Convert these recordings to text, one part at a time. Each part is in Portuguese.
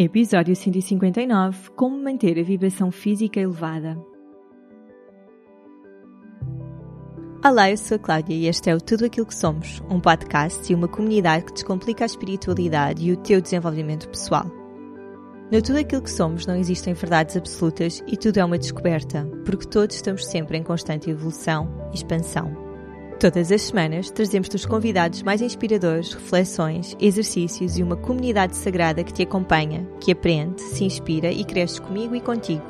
Episódio 159 Como manter a vibração física elevada. Olá, eu sou a Cláudia e este é o Tudo Aquilo que Somos, um podcast e uma comunidade que descomplica a espiritualidade e o teu desenvolvimento pessoal. No Tudo Aquilo que Somos não existem verdades absolutas e tudo é uma descoberta, porque todos estamos sempre em constante evolução e expansão. Todas as semanas trazemos-te os convidados mais inspiradores, reflexões, exercícios e uma comunidade sagrada que te acompanha, que aprende, se inspira e cresce comigo e contigo.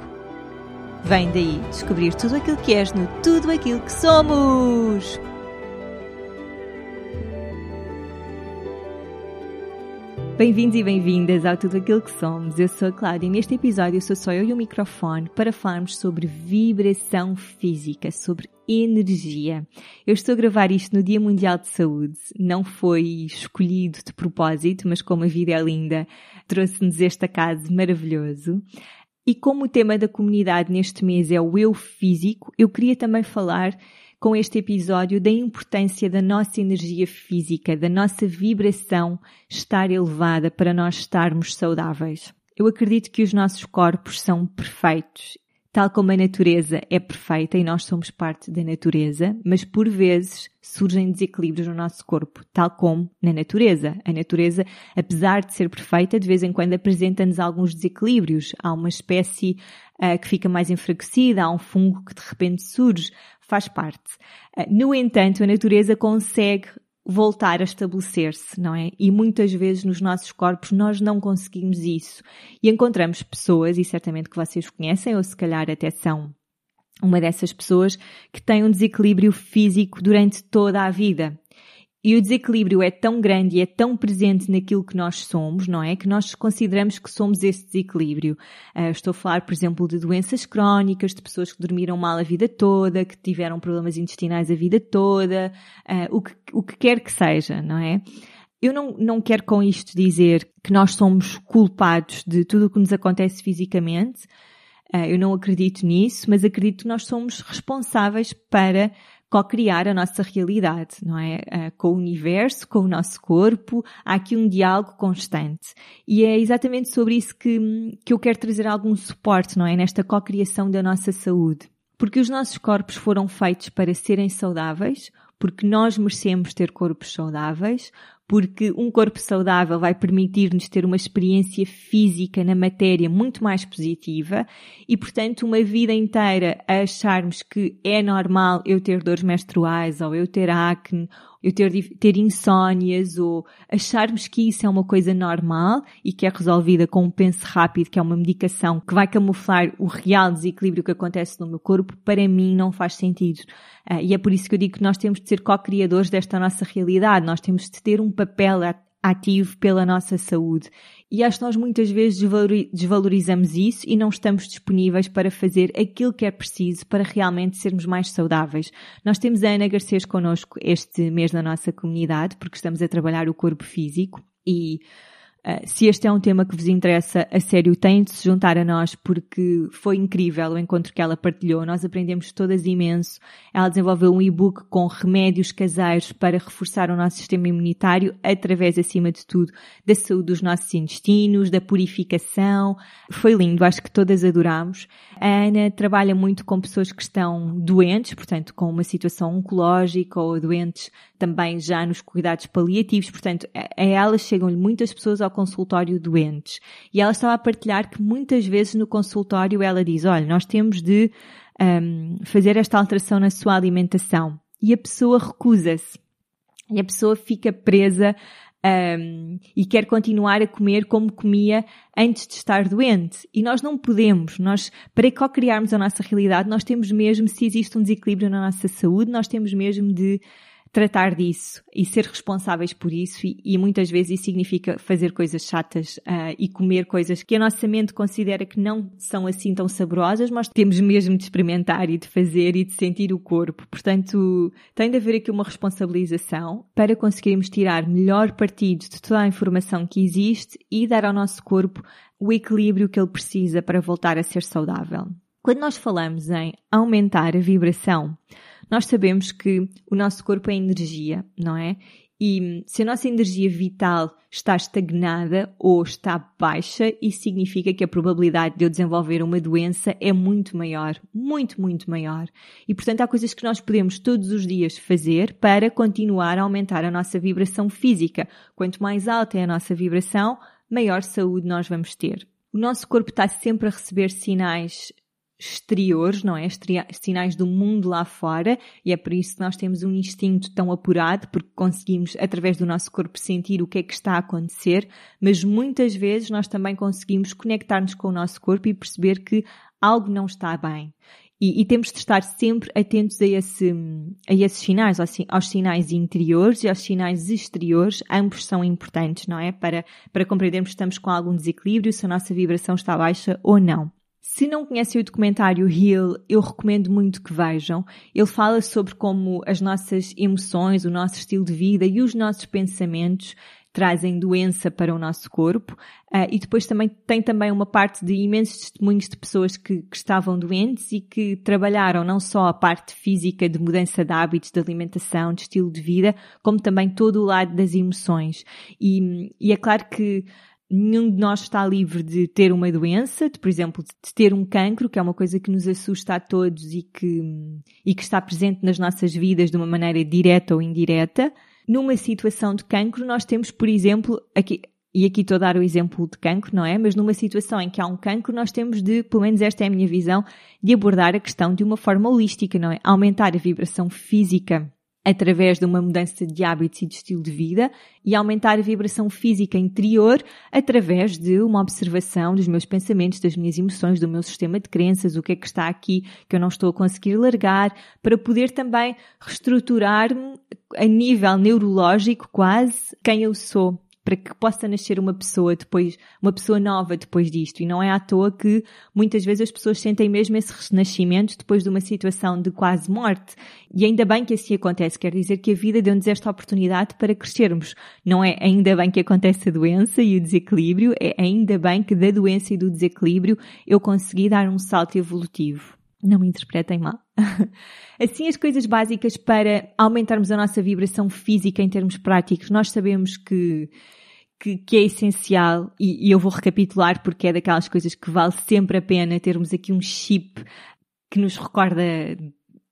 Vem daí descobrir tudo aquilo que és no Tudo Aquilo que Somos! Bem-vindos e bem-vindas ao Tudo Aquilo que Somos. Eu sou a Cláudia e neste episódio sou só eu e o microfone para falarmos sobre vibração física, sobre energia. Eu estou a gravar isto no Dia Mundial de Saúde. Não foi escolhido de propósito, mas como a vida é linda, trouxe-nos este acaso maravilhoso. E como o tema da comunidade neste mês é o eu físico, eu queria também falar com este episódio da importância da nossa energia física, da nossa vibração estar elevada para nós estarmos saudáveis. Eu acredito que os nossos corpos são perfeitos Tal como a natureza é perfeita e nós somos parte da natureza, mas por vezes surgem desequilíbrios no nosso corpo, tal como na natureza. A natureza, apesar de ser perfeita, de vez em quando apresenta-nos alguns desequilíbrios. Há uma espécie uh, que fica mais enfraquecida, há um fungo que de repente surge, faz parte. Uh, no entanto, a natureza consegue voltar a estabelecer-se, não é? E muitas vezes nos nossos corpos nós não conseguimos isso. E encontramos pessoas, e certamente que vocês conhecem, ou se calhar até são uma dessas pessoas, que têm um desequilíbrio físico durante toda a vida. E o desequilíbrio é tão grande e é tão presente naquilo que nós somos, não é? Que nós consideramos que somos esse desequilíbrio. Uh, estou a falar, por exemplo, de doenças crónicas, de pessoas que dormiram mal a vida toda, que tiveram problemas intestinais a vida toda, uh, o, que, o que quer que seja, não é? Eu não, não quero com isto dizer que nós somos culpados de tudo o que nos acontece fisicamente. Uh, eu não acredito nisso, mas acredito que nós somos responsáveis para co-criar a nossa realidade, não é? Uh, com o universo, com o nosso corpo, há aqui um diálogo constante. E é exatamente sobre isso que, que eu quero trazer algum suporte, não é? Nesta co-criação da nossa saúde. Porque os nossos corpos foram feitos para serem saudáveis, porque nós merecemos ter corpos saudáveis, porque um corpo saudável vai permitir-nos ter uma experiência física na matéria muito mais positiva e, portanto, uma vida inteira a acharmos que é normal eu ter dores menstruais ou eu ter acne eu ter, ter insónias ou acharmos que isso é uma coisa normal e que é resolvida com um penso rápido, que é uma medicação que vai camuflar o real desequilíbrio que acontece no meu corpo, para mim não faz sentido. Uh, e é por isso que eu digo que nós temos de ser co-criadores desta nossa realidade, nós temos de ter um papel ativo pela nossa saúde. E acho que nós muitas vezes desvalorizamos isso e não estamos disponíveis para fazer aquilo que é preciso para realmente sermos mais saudáveis. Nós temos a Ana Garcês connosco este mês na nossa comunidade, porque estamos a trabalhar o corpo físico e se este é um tema que vos interessa a sério, têm de se juntar a nós porque foi incrível o encontro que ela partilhou. Nós aprendemos todas imenso. Ela desenvolveu um e-book com remédios caseiros para reforçar o nosso sistema imunitário através, acima de tudo, da saúde dos nossos intestinos, da purificação. Foi lindo, acho que todas adorámos. A Ana trabalha muito com pessoas que estão doentes, portanto, com uma situação oncológica ou doentes também já nos cuidados paliativos. Portanto, a elas chegam-lhe muitas pessoas ao consultório doentes. E ela estava a partilhar que muitas vezes no consultório ela diz, olha, nós temos de um, fazer esta alteração na sua alimentação. E a pessoa recusa-se. E a pessoa fica presa um, e quer continuar a comer como comia antes de estar doente. E nós não podemos. Nós, para co-criarmos a nossa realidade, nós temos mesmo, se existe um desequilíbrio na nossa saúde, nós temos mesmo de tratar disso e ser responsáveis por isso e, e muitas vezes isso significa fazer coisas chatas uh, e comer coisas que a nossa mente considera que não são assim tão saborosas, mas temos mesmo de experimentar e de fazer e de sentir o corpo. Portanto, tem de haver aqui uma responsabilização para conseguirmos tirar melhor partido de toda a informação que existe e dar ao nosso corpo o equilíbrio que ele precisa para voltar a ser saudável. Quando nós falamos em aumentar a vibração, nós sabemos que o nosso corpo é energia, não é? E se a nossa energia vital está estagnada ou está baixa, isso significa que a probabilidade de eu desenvolver uma doença é muito maior, muito, muito maior. E portanto há coisas que nós podemos todos os dias fazer para continuar a aumentar a nossa vibração física. Quanto mais alta é a nossa vibração, maior saúde nós vamos ter. O nosso corpo está sempre a receber sinais exteriores, não é? Sinais do mundo lá fora, e é por isso que nós temos um instinto tão apurado, porque conseguimos, através do nosso corpo, sentir o que é que está a acontecer, mas muitas vezes nós também conseguimos conectar-nos com o nosso corpo e perceber que algo não está bem. E, e, temos de estar sempre atentos a, esse, a esses sinais, aos, sinais interiores e aos sinais exteriores. Ambos são importantes, não é? Para, para compreendermos se estamos com algum desequilíbrio, se a nossa vibração está baixa ou não. Se não conhecem o documentário Heal, eu recomendo muito que vejam. Ele fala sobre como as nossas emoções, o nosso estilo de vida e os nossos pensamentos trazem doença para o nosso corpo. Uh, e depois também tem também uma parte de imensos testemunhos de pessoas que, que, estavam doentes e que trabalharam não só a parte física de mudança de hábitos, de alimentação, de estilo de vida, como também todo o lado das emoções. E, e é claro que nenhum de nós está livre de ter uma doença, de, por exemplo, de ter um cancro, que é uma coisa que nos assusta a todos e que, e que está presente nas nossas vidas de uma maneira direta ou indireta. Numa situação de cancro, nós temos, por exemplo, aqui, e aqui estou a dar o exemplo de cancro, não é? Mas numa situação em que há um cancro, nós temos de, pelo menos esta é a minha visão, de abordar a questão de uma forma holística, não é? Aumentar a vibração física através de uma mudança de hábitos e de estilo de vida e aumentar a vibração física interior através de uma observação dos meus pensamentos, das minhas emoções, do meu sistema de crenças, o que é que está aqui que eu não estou a conseguir largar, para poder também reestruturar-me a nível neurológico quase quem eu sou para que possa nascer uma pessoa depois, uma pessoa nova depois disto. E não é à toa que muitas vezes as pessoas sentem mesmo esse renascimento depois de uma situação de quase morte. E ainda bem que assim acontece, quer dizer que a vida deu-nos esta oportunidade para crescermos. Não é ainda bem que acontece a doença e o desequilíbrio, é ainda bem que da doença e do desequilíbrio eu consegui dar um salto evolutivo. Não me interpretem mal. Assim, as coisas básicas para aumentarmos a nossa vibração física em termos práticos, nós sabemos que, que, que é essencial, e, e eu vou recapitular porque é daquelas coisas que vale sempre a pena termos aqui um chip que nos recorda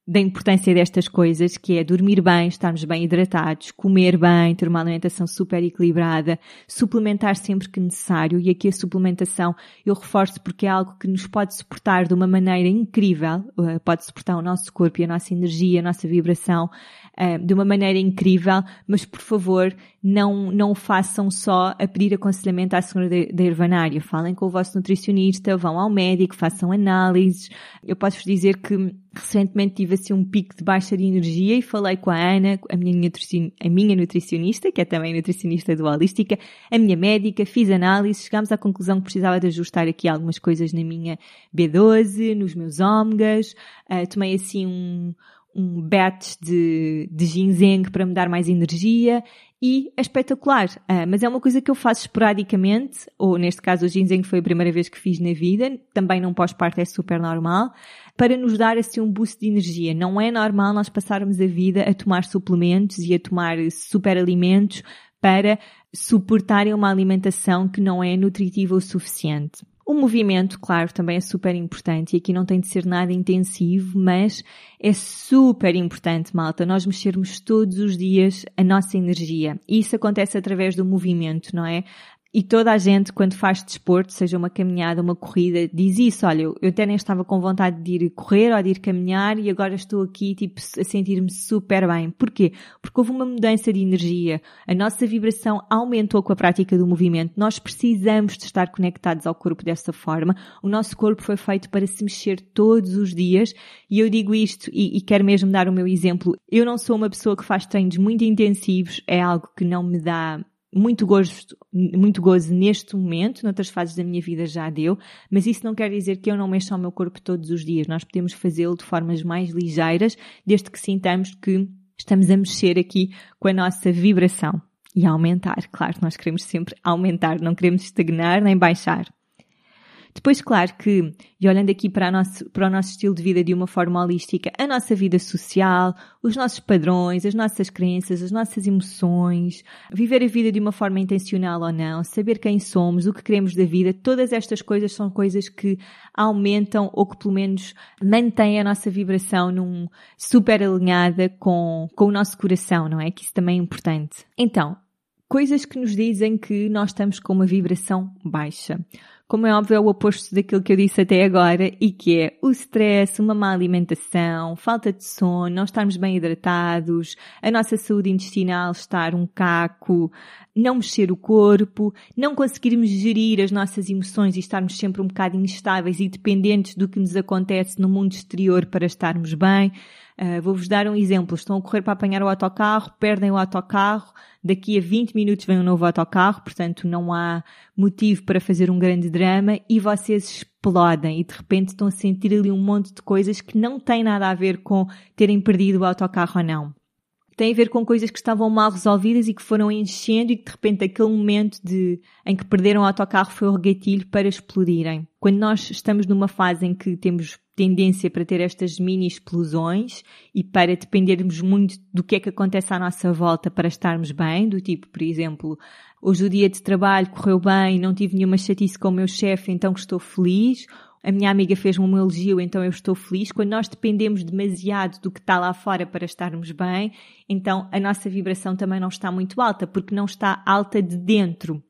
da importância destas coisas, que é dormir bem, estarmos bem hidratados, comer bem, ter uma alimentação super equilibrada, suplementar sempre que necessário. E aqui a suplementação eu reforço porque é algo que nos pode suportar de uma maneira incrível, eh, pode suportar o nosso corpo e a nossa energia, a nossa vibração uh, de uma maneira incrível, mas por favor não, não façam só a pedir aconselhamento à senhora da Irvanária. Falem com o vosso nutricionista, vão ao médico, façam análises. Eu posso-vos dizer que recentemente tive assim um pico de baixa de energia e falei com a Ana, a minha, a minha nutricionista, que é também nutricionista do Holística, a minha médica, fiz análise, chegámos à conclusão que precisava de ajustar aqui algumas coisas na minha B12, nos meus ômegas, uh, tomei assim um, um batch de, de ginseng para me dar mais energia e é espetacular. Uh, mas é uma coisa que eu faço esporadicamente, ou neste caso o ginseng foi a primeira vez que fiz na vida, também não pós-parto é super normal, para nos dar assim um boost de energia. Não é normal nós passarmos a vida a tomar suplementos e a tomar super alimentos para suportarem uma alimentação que não é nutritiva o suficiente. O movimento, claro, também é super importante e aqui não tem de ser nada intensivo, mas é super importante, malta, nós mexermos todos os dias a nossa energia. E isso acontece através do movimento, não é? E toda a gente, quando faz desporto, seja uma caminhada, uma corrida, diz isso. Olha, eu até nem estava com vontade de ir correr ou de ir caminhar e agora estou aqui, tipo, a sentir-me super bem. Porquê? Porque houve uma mudança de energia. A nossa vibração aumentou com a prática do movimento. Nós precisamos de estar conectados ao corpo dessa forma. O nosso corpo foi feito para se mexer todos os dias. E eu digo isto e, e quero mesmo dar o meu exemplo. Eu não sou uma pessoa que faz treinos muito intensivos. É algo que não me dá muito gosto, muito gozo neste momento, noutras fases da minha vida já deu, mas isso não quer dizer que eu não mexa o meu corpo todos os dias. Nós podemos fazê-lo de formas mais ligeiras, desde que sintamos que estamos a mexer aqui com a nossa vibração e aumentar. Claro, nós queremos sempre aumentar, não queremos estagnar nem baixar. Depois, claro que, e olhando aqui para, nosso, para o nosso estilo de vida de uma forma holística, a nossa vida social, os nossos padrões, as nossas crenças, as nossas emoções, viver a vida de uma forma intencional ou não, saber quem somos, o que queremos da vida, todas estas coisas são coisas que aumentam ou que pelo menos mantêm a nossa vibração num super alinhada com, com o nosso coração, não é? Que isso também é importante. Então, coisas que nos dizem que nós estamos com uma vibração baixa. Como é óbvio, é o oposto daquilo que eu disse até agora e que é o stress, uma má alimentação, falta de sono, não estarmos bem hidratados, a nossa saúde intestinal estar um caco, não mexer o corpo, não conseguirmos gerir as nossas emoções e estarmos sempre um bocado instáveis e dependentes do que nos acontece no mundo exterior para estarmos bem. Uh, Vou-vos dar um exemplo. Estão a correr para apanhar o autocarro, perdem o autocarro, daqui a 20 minutos vem um novo autocarro, portanto não há motivo para fazer um grande drama e vocês explodem e de repente estão a sentir ali um monte de coisas que não têm nada a ver com terem perdido o autocarro ou não. Tem a ver com coisas que estavam mal resolvidas e que foram enchendo e que de repente aquele momento de, em que perderam o autocarro foi o gatilho para explodirem. Quando nós estamos numa fase em que temos tendência para ter estas mini explosões e para dependermos muito do que é que acontece à nossa volta para estarmos bem, do tipo, por exemplo, hoje o dia de trabalho correu bem, não tive nenhuma chatice com o meu chefe, então estou feliz, a minha amiga fez-me um elogio, então eu estou feliz. Quando nós dependemos demasiado do que está lá fora para estarmos bem, então a nossa vibração também não está muito alta, porque não está alta de dentro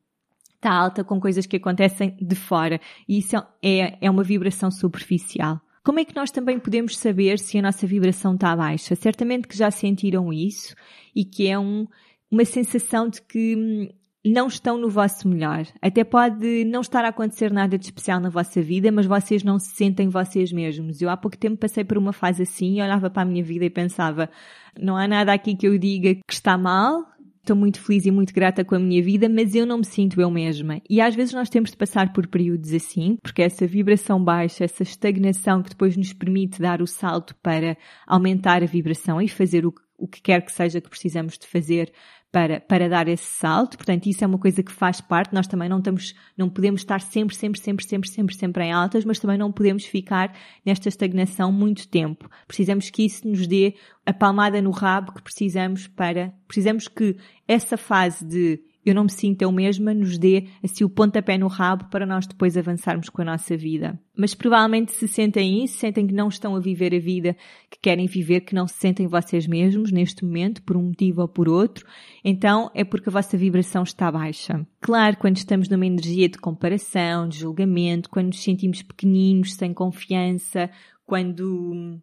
está alta com coisas que acontecem de fora. E isso é, é uma vibração superficial. Como é que nós também podemos saber se a nossa vibração está baixa? Certamente que já sentiram isso e que é um, uma sensação de que hum, não estão no vosso melhor. Até pode não estar a acontecer nada de especial na vossa vida, mas vocês não se sentem vocês mesmos. Eu há pouco tempo passei por uma fase assim e olhava para a minha vida e pensava, não há nada aqui que eu diga que está mal, estou muito feliz e muito grata com a minha vida, mas eu não me sinto eu mesma. E às vezes nós temos de passar por períodos assim, porque essa vibração baixa, essa estagnação que depois nos permite dar o salto para aumentar a vibração e fazer o, que quer que seja que precisamos de fazer para, para dar esse salto. Portanto, isso é uma coisa que faz parte. Nós também não estamos, não podemos estar sempre, sempre, sempre, sempre, sempre, sempre em altas, mas também não podemos ficar nesta estagnação muito tempo. Precisamos que isso nos dê a palmada no rabo que precisamos para, precisamos que essa fase de eu não me sinto eu mesma, nos dê assim o pontapé no rabo para nós depois avançarmos com a nossa vida. Mas provavelmente se sentem isso, sentem que não estão a viver a vida que querem viver, que não se sentem vocês mesmos neste momento, por um motivo ou por outro, então é porque a vossa vibração está baixa. Claro, quando estamos numa energia de comparação, de julgamento, quando nos sentimos pequeninos, sem confiança, quando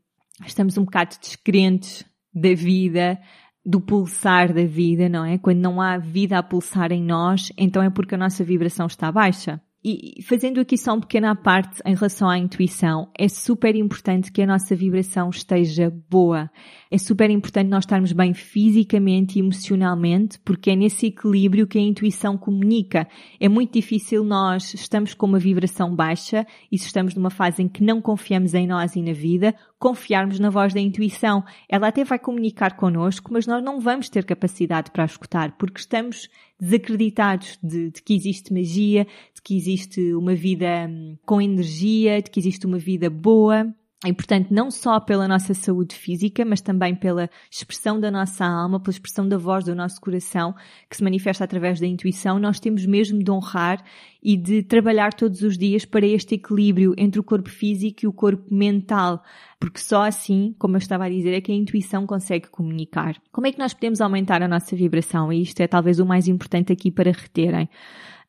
estamos um bocado descrentes da vida, do pulsar da vida, não é? Quando não há vida a pulsar em nós, então é porque a nossa vibração está baixa. E fazendo aqui só um pequena parte em relação à intuição, é super importante que a nossa vibração esteja boa. É super importante nós estarmos bem fisicamente e emocionalmente, porque é nesse equilíbrio que a intuição comunica. É muito difícil nós estamos com uma vibração baixa e se estamos numa fase em que não confiamos em nós e na vida, confiarmos na voz da intuição. Ela até vai comunicar connosco, mas nós não vamos ter capacidade para escutar, porque estamos desacreditados de, de, que existe magia, de que existe uma vida hum, com energia, de que existe uma vida boa. E, portanto, não só pela nossa saúde física, mas também pela expressão da nossa alma, pela expressão da voz do nosso coração, que se manifesta através da intuição, nós temos mesmo de honrar e de trabalhar todos os dias para este equilíbrio entre o corpo físico e o corpo mental, porque só assim, como eu estava a dizer, é que a intuição consegue comunicar. Como é que nós podemos aumentar a nossa vibração? E isto é talvez o mais importante aqui para reterem.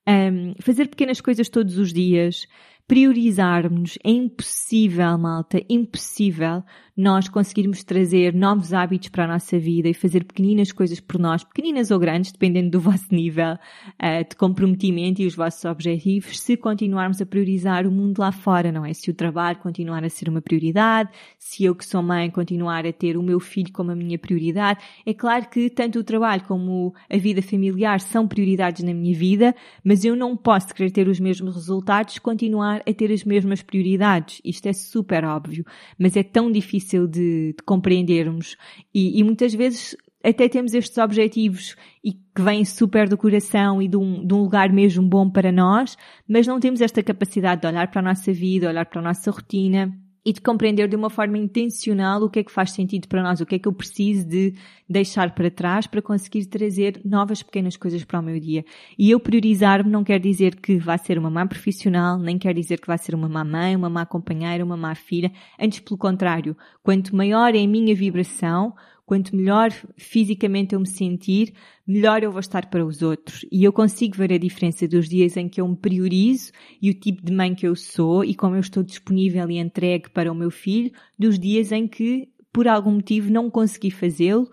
Um, fazer pequenas coisas todos os dias, priorizarmos. É impossível, malta, impossível nós conseguirmos trazer novos hábitos para a nossa vida e fazer pequeninas coisas por nós, pequeninas ou grandes, dependendo do vosso nível uh, de comprometimento e os vossos objetivos, se continuarmos a priorizar o mundo lá fora, não é? Se o trabalho continuar a ser uma prioridade, se eu que sou mãe continuar a ter o meu filho como a minha prioridade, é claro que tanto o trabalho como a vida familiar são prioridades na minha vida, mas eu não posso querer ter os mesmos resultados, continuar a ter as mesmas prioridades. Isto é super óbvio, mas é tão difícil de, de compreendermos. E, e muitas vezes até temos estes objetivos e que vêm super do coração e de um, de um lugar mesmo bom para nós, mas não temos esta capacidade de olhar para a nossa vida, olhar para a nossa rotina e de compreender de uma forma intencional o que é que faz sentido para nós, o que é que eu preciso de deixar para trás para conseguir trazer novas pequenas coisas para o meu dia. E eu priorizar-me não quer dizer que vá ser uma má profissional, nem quer dizer que vá ser uma má mãe, uma má companheira, uma má filha. Antes, pelo contrário, quanto maior é a minha vibração, Quanto melhor fisicamente eu me sentir, melhor eu vou estar para os outros. E eu consigo ver a diferença dos dias em que eu me priorizo e o tipo de mãe que eu sou e como eu estou disponível e entregue para o meu filho, dos dias em que, por algum motivo, não consegui fazê-lo,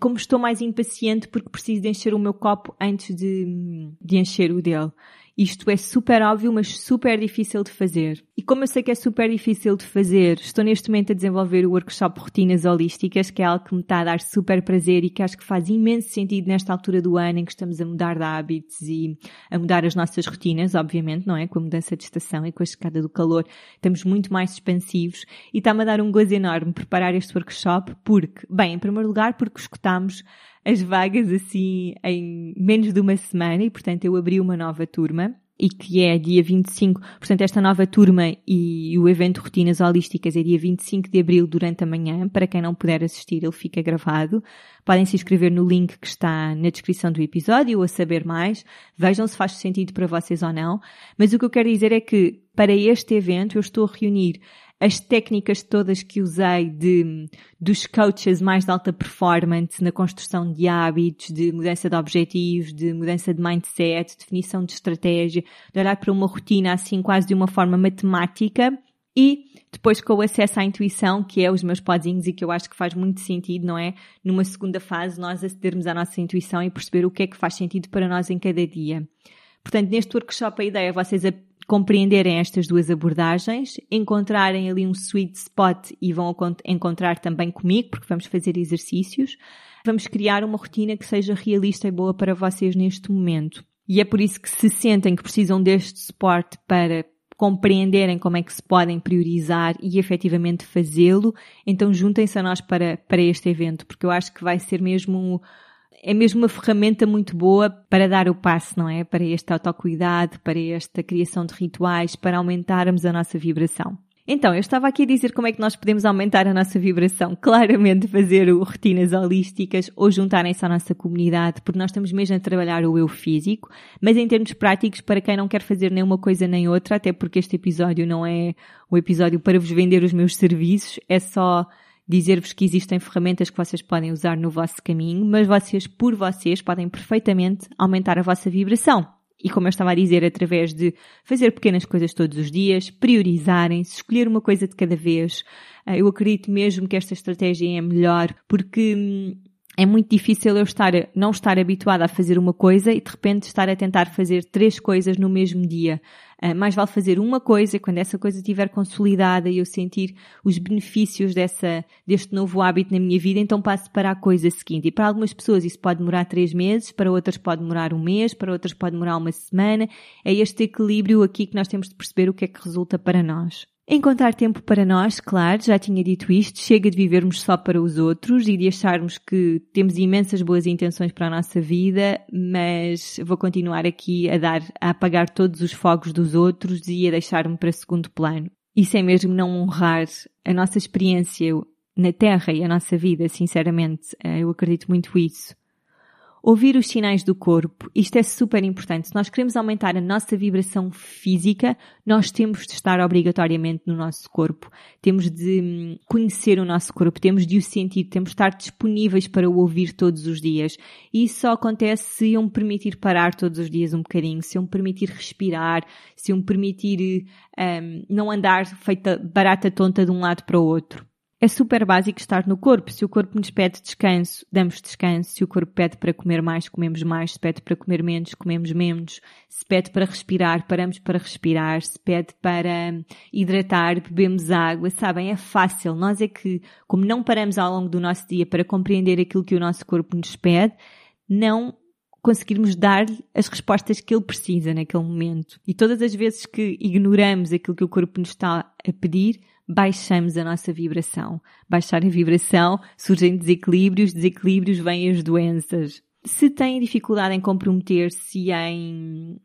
como estou mais impaciente porque preciso de encher o meu copo antes de, de encher o dele. Isto é super óbvio, mas super difícil de fazer. E como eu sei que é super difícil de fazer, estou neste momento a desenvolver o workshop Rotinas Holísticas, que é algo que me está a dar super prazer e que acho que faz imenso sentido nesta altura do ano em que estamos a mudar de hábitos e a mudar as nossas rotinas, obviamente, não é? Com a mudança de estação e com a chegada do calor, estamos muito mais expansivos e está-me a dar um gozo enorme preparar este workshop porque, bem, em primeiro lugar, porque escutamos as vagas assim em menos de uma semana e, portanto, eu abri uma nova turma e que é dia 25, portanto, esta nova turma e o evento Rotinas Holísticas é dia 25 de abril durante a manhã. Para quem não puder assistir, ele fica gravado. Podem se inscrever no link que está na descrição do episódio ou a saber mais. Vejam se faz sentido para vocês ou não. Mas o que eu quero dizer é que para este evento eu estou a reunir as técnicas todas que usei de, dos coaches mais de alta performance na construção de hábitos, de mudança de objetivos, de mudança de mindset, definição de estratégia, de olhar para uma rotina assim quase de uma forma matemática e depois com o acesso à intuição, que é os meus podinhos e que eu acho que faz muito sentido, não é? Numa segunda fase, nós acedermos à nossa intuição e perceber o que é que faz sentido para nós em cada dia. Portanto, neste workshop a ideia é vocês compreenderem estas duas abordagens, encontrarem ali um sweet spot e vão encontrar também comigo, porque vamos fazer exercícios. Vamos criar uma rotina que seja realista e boa para vocês neste momento. E é por isso que se sentem que precisam deste suporte para compreenderem como é que se podem priorizar e efetivamente fazê-lo, então juntem-se a nós para, para este evento, porque eu acho que vai ser mesmo é mesmo uma ferramenta muito boa para dar o passo, não é? Para este autocuidado, para esta criação de rituais, para aumentarmos a nossa vibração. Então, eu estava aqui a dizer como é que nós podemos aumentar a nossa vibração. Claramente fazer rotinas holísticas ou juntarem-se à nossa comunidade, porque nós estamos mesmo a trabalhar o eu físico, mas em termos práticos, para quem não quer fazer nem uma coisa nem outra, até porque este episódio não é o episódio para vos vender os meus serviços, é só dizer-vos que existem ferramentas que vocês podem usar no vosso caminho, mas vocês, por vocês, podem perfeitamente aumentar a vossa vibração. E como eu estava a dizer, através de fazer pequenas coisas todos os dias, priorizarem-se, escolher uma coisa de cada vez. Ah, eu acredito mesmo que esta estratégia é melhor, porque hum, é muito difícil eu estar, não estar habituada a fazer uma coisa e de repente estar a tentar fazer três coisas no mesmo dia. Uh, mais vale fazer uma coisa quando essa coisa estiver consolidada e eu sentir os benefícios dessa, deste novo hábito na minha vida, então passo para a coisa seguinte. E para algumas pessoas isso pode demorar três meses, para outras pode demorar um mês, para outras pode demorar uma semana. É este equilíbrio aqui que nós temos de perceber o que é que resulta para nós. Encontrar tempo para nós, claro, já tinha dito isto, chega de vivermos só para os outros e de acharmos que temos imensas boas intenções para a nossa vida, mas vou continuar aqui a dar, a apagar todos os fogos dos outros e a deixar-me para segundo plano. Isso é mesmo não honrar a nossa experiência na Terra e a nossa vida, sinceramente. Eh, eu acredito muito isso. Ouvir os sinais do corpo, isto é super importante. Se nós queremos aumentar a nossa vibração física, nós temos de estar obrigatoriamente no nosso corpo. Temos de hum, conhecer o nosso corpo, temos de o sentir, temos de estar disponíveis para o ouvir todos os dias. E isso só acontece se eu me permitir parar todos os dias um bocadinho, se eu me permitir respirar, se eu me permitir um, não andar feita barata tonta de um lado para o outro. É super básico estar no corpo. Se o corpo nos pede descanso, damos descanso. Se o corpo pede para comer mais, comemos mais. Se pede para comer menos, comemos menos. Se pede para respirar, paramos para respirar. Se pede para hidratar, bebemos água. Sabem, é fácil. Nós é que, como não paramos ao longo do nosso dia para compreender aquilo que o nosso corpo nos pede, não conseguirmos dar-lhe as respostas que ele precisa naquele momento. E todas as vezes que ignoramos aquilo que o corpo nos está a pedir, baixamos a nossa vibração. Baixar a vibração, surgem desequilíbrios, desequilíbrios vêm as doenças. Se têm dificuldade em comprometer-se e em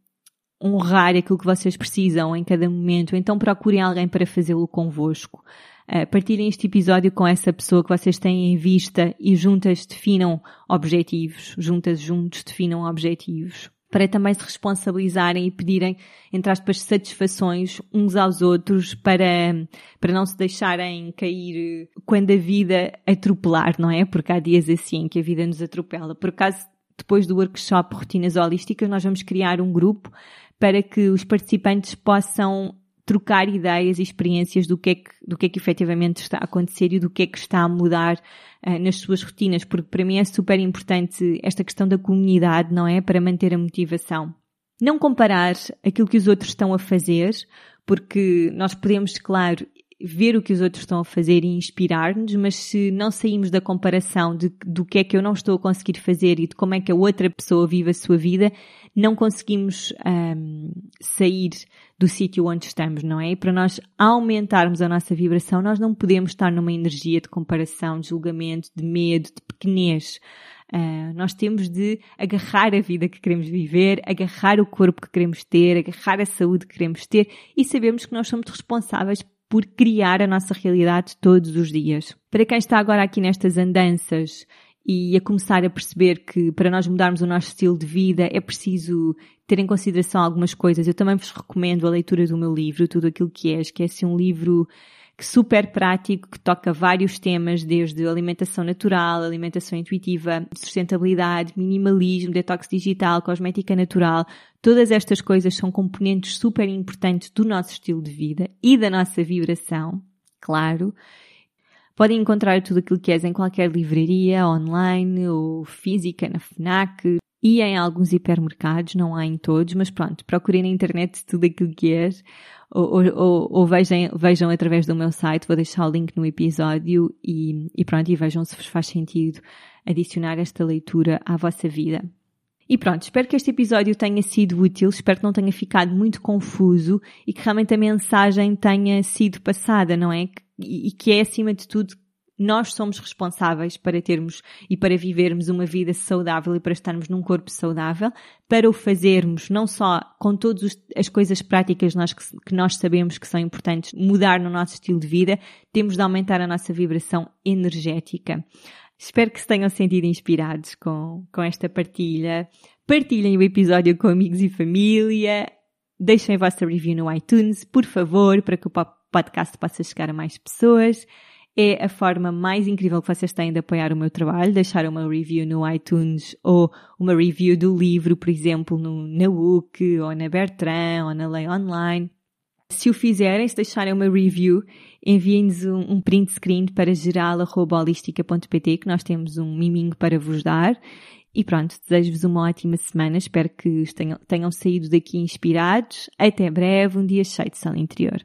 honrar aquilo que vocês precisam em cada momento, então procurem alguém para fazê-lo convosco. Uh, partilhem este episódio com essa pessoa que vocês têm em vista e juntas definam objetivos, juntas juntos definam objetivos para também se responsabilizarem e pedirem, entre aspas, satisfações uns aos outros para, para não se deixarem cair quando a vida atropelar, não é? Porque há dias assim que a vida nos atropela. Por acaso, depois do workshop Rotinas Holísticas, nós vamos criar um grupo para que os participantes possam trocar ideias e experiências do que é que, do que é que efetivamente está a acontecer e do que é que está a mudar uh, nas suas rotinas, porque para mim é super importante esta questão da comunidade, não é? Para manter a motivação. Não comparar aquilo que os outros estão a fazer, porque nós podemos, claro, ver o que os outros estão a fazer e inspirar-nos, mas se não saímos da comparação de, do que é que eu não estou a conseguir fazer e de como é que a outra pessoa vive a sua vida, não conseguimos um, sair do sítio onde estamos, não é? E para nós aumentarmos a nossa vibração, nós não podemos estar numa energia de comparação, de julgamento, de medo, de pequenez. Uh, nós temos de agarrar a vida que queremos viver, agarrar o corpo que queremos ter, agarrar a saúde que queremos ter e sabemos que nós somos responsáveis por criar a nossa realidade todos os dias. Para quem está agora aqui nestas andanças e a começar a perceber que para nós mudarmos o nosso estilo de vida é preciso ter em consideração algumas coisas. Eu também vos recomendo a leitura do meu livro, Tudo Aquilo que És, que é assim um livro que super prático, que toca vários temas, desde alimentação natural, alimentação intuitiva, sustentabilidade, minimalismo, detox digital, cosmética natural. Todas estas coisas são componentes super importantes do nosso estilo de vida e da nossa vibração, claro. Podem encontrar tudo aquilo que és em qualquer livraria, online ou física, na FNAC e em alguns hipermercados, não há em todos, mas pronto, procurem na internet tudo aquilo que és ou, ou, ou vejam, vejam através do meu site, vou deixar o link no episódio e, e pronto, e vejam se vos faz sentido adicionar esta leitura à vossa vida. E pronto, espero que este episódio tenha sido útil, espero que não tenha ficado muito confuso e que realmente a mensagem tenha sido passada, não é? e que é acima de tudo nós somos responsáveis para termos e para vivermos uma vida saudável e para estarmos num corpo saudável, para o fazermos não só com todas as coisas práticas nós, que, que nós sabemos que são importantes mudar no nosso estilo de vida, temos de aumentar a nossa vibração energética. Espero que se tenham sentido inspirados com, com esta partilha. Partilhem o episódio com amigos e família. Deixem a vossa review no iTunes, por favor, para que o podcast possa chegar a mais pessoas. É a forma mais incrível que vocês têm de apoiar o meu trabalho, deixar uma review no iTunes ou uma review do livro, por exemplo, no, na WUC ou na Bertrand ou na Lei Online. Se o fizerem, se deixarem uma review, enviem-nos um, um, print screen para geral.holistica.pt que nós temos um miminho para vos dar. E pronto, desejo-vos uma ótima semana. Espero que tenham, tenham saído daqui inspirados. Até breve, um dia cheio de sol interior.